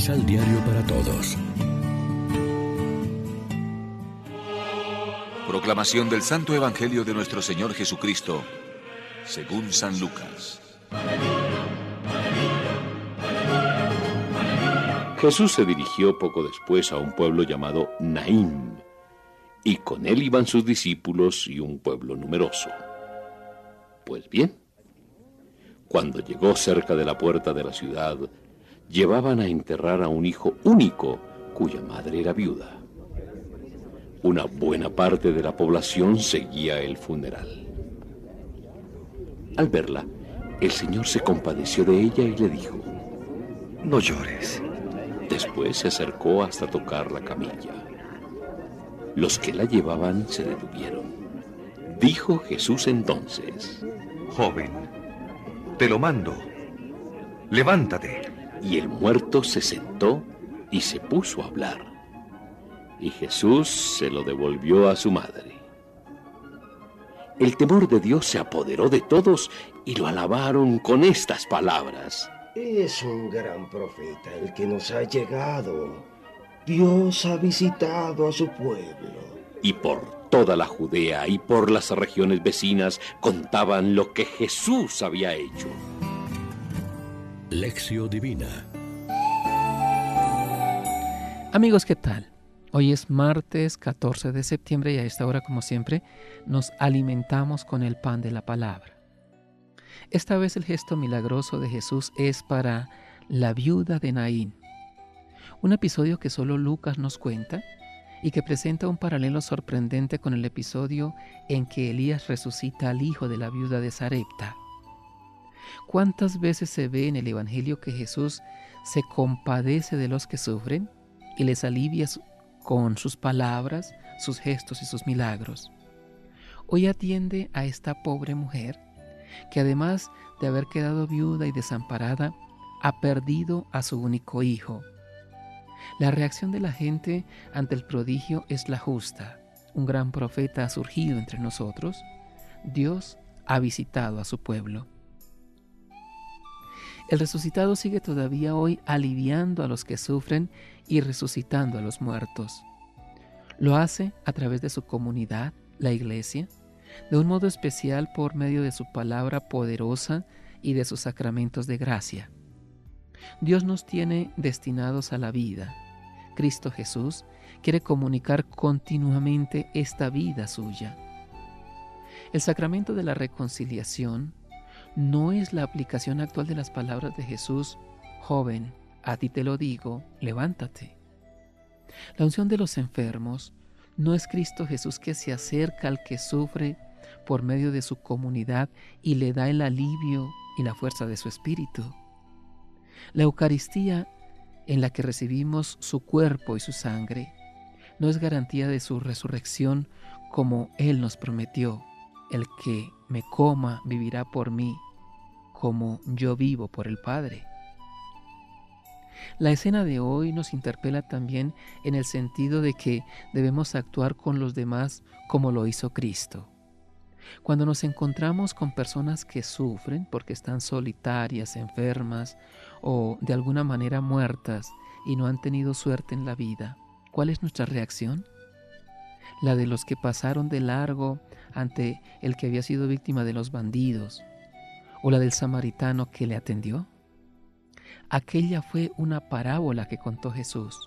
Misal Diario para Todos. Proclamación del Santo Evangelio de nuestro Señor Jesucristo, según San Lucas. Jesús se dirigió poco después a un pueblo llamado Naín, y con él iban sus discípulos y un pueblo numeroso. Pues bien, cuando llegó cerca de la puerta de la ciudad, llevaban a enterrar a un hijo único cuya madre era viuda. Una buena parte de la población seguía el funeral. Al verla, el Señor se compadeció de ella y le dijo, No llores. Después se acercó hasta tocar la camilla. Los que la llevaban se detuvieron. Dijo Jesús entonces, Joven, te lo mando. Levántate. Y el muerto se sentó y se puso a hablar. Y Jesús se lo devolvió a su madre. El temor de Dios se apoderó de todos y lo alabaron con estas palabras. Es un gran profeta el que nos ha llegado. Dios ha visitado a su pueblo. Y por toda la Judea y por las regiones vecinas contaban lo que Jesús había hecho. Lección Divina Amigos, ¿qué tal? Hoy es martes 14 de septiembre y a esta hora, como siempre, nos alimentamos con el pan de la palabra. Esta vez el gesto milagroso de Jesús es para la viuda de Naín, un episodio que solo Lucas nos cuenta y que presenta un paralelo sorprendente con el episodio en que Elías resucita al hijo de la viuda de Sarepta. ¿Cuántas veces se ve en el Evangelio que Jesús se compadece de los que sufren y les alivia con sus palabras, sus gestos y sus milagros? Hoy atiende a esta pobre mujer que además de haber quedado viuda y desamparada, ha perdido a su único hijo. La reacción de la gente ante el prodigio es la justa. Un gran profeta ha surgido entre nosotros. Dios ha visitado a su pueblo. El resucitado sigue todavía hoy aliviando a los que sufren y resucitando a los muertos. Lo hace a través de su comunidad, la iglesia, de un modo especial por medio de su palabra poderosa y de sus sacramentos de gracia. Dios nos tiene destinados a la vida. Cristo Jesús quiere comunicar continuamente esta vida suya. El sacramento de la reconciliación no es la aplicación actual de las palabras de Jesús, joven, a ti te lo digo, levántate. La unción de los enfermos no es Cristo Jesús que se acerca al que sufre por medio de su comunidad y le da el alivio y la fuerza de su espíritu. La Eucaristía en la que recibimos su cuerpo y su sangre no es garantía de su resurrección como Él nos prometió. El que me coma vivirá por mí, como yo vivo por el Padre. La escena de hoy nos interpela también en el sentido de que debemos actuar con los demás como lo hizo Cristo. Cuando nos encontramos con personas que sufren porque están solitarias, enfermas o de alguna manera muertas y no han tenido suerte en la vida, ¿cuál es nuestra reacción? La de los que pasaron de largo ante el que había sido víctima de los bandidos, o la del samaritano que le atendió. Aquella fue una parábola que contó Jesús.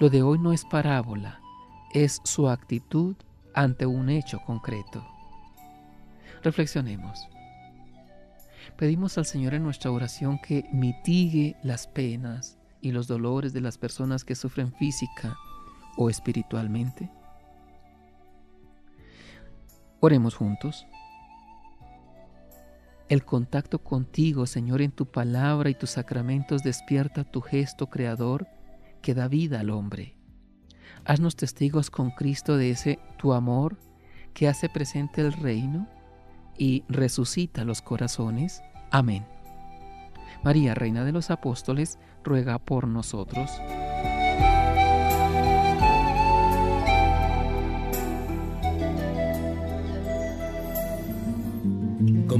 Lo de hoy no es parábola, es su actitud ante un hecho concreto. Reflexionemos. Pedimos al Señor en nuestra oración que mitigue las penas y los dolores de las personas que sufren física o espiritualmente. Oremos juntos. El contacto contigo, Señor, en tu palabra y tus sacramentos despierta tu gesto creador que da vida al hombre. Haznos testigos con Cristo de ese tu amor que hace presente el reino y resucita los corazones. Amén. María, Reina de los Apóstoles, ruega por nosotros.